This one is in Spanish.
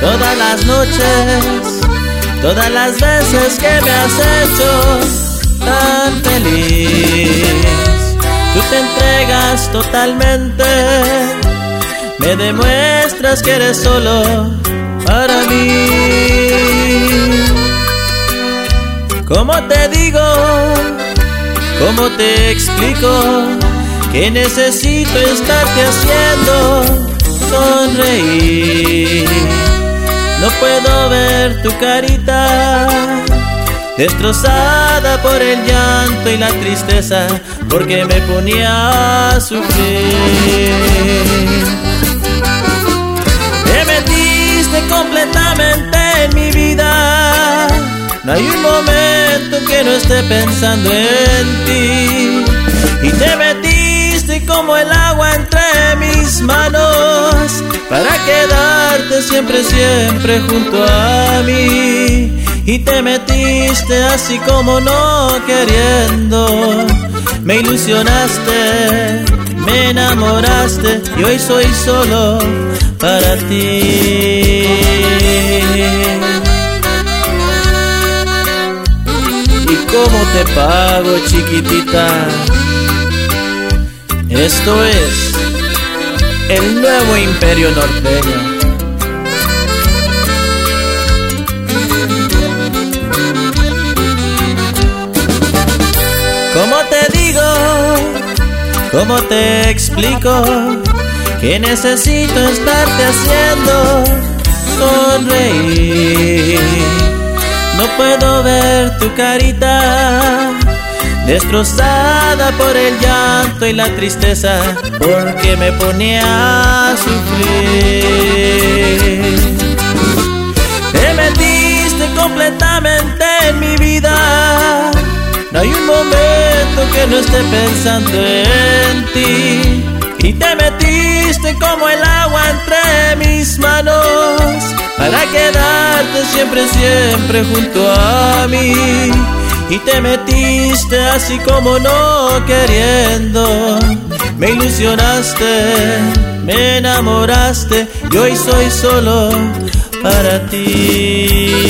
todas las noches, todas las veces que me has hecho tan feliz. Tú te entregas totalmente, me demuestras que eres solo para mí. ¿Cómo te digo? ¿Cómo te explico? Que necesito estarte haciendo sonreír. No puedo ver tu carita destrozada por el llanto y la tristeza, porque me ponía a sufrir. Te metiste completamente en mi vida. No hay un momento que no esté pensando en ti. Y te metiste como el agua entre mis manos para quedarte siempre, siempre junto a mí. Y te metiste así como no queriendo. Me ilusionaste, me enamoraste y hoy soy solo para ti. ¿Y cómo te pago, chiquitita? Esto es el nuevo imperio norteño. ¿Cómo te digo? ¿Cómo te explico? Que necesito estarte haciendo sonreír. No puedo ver tu carita destrozada por el llanto y la tristeza, porque me ponía a sufrir. Te metiste completamente en mi vida, no hay un momento que no esté pensando en ti. Y te metiste como el agua entre mis manos, para quedarte siempre, siempre junto a mí y te metiste así como no queriendo. Me ilusionaste, me enamoraste y hoy soy solo para ti.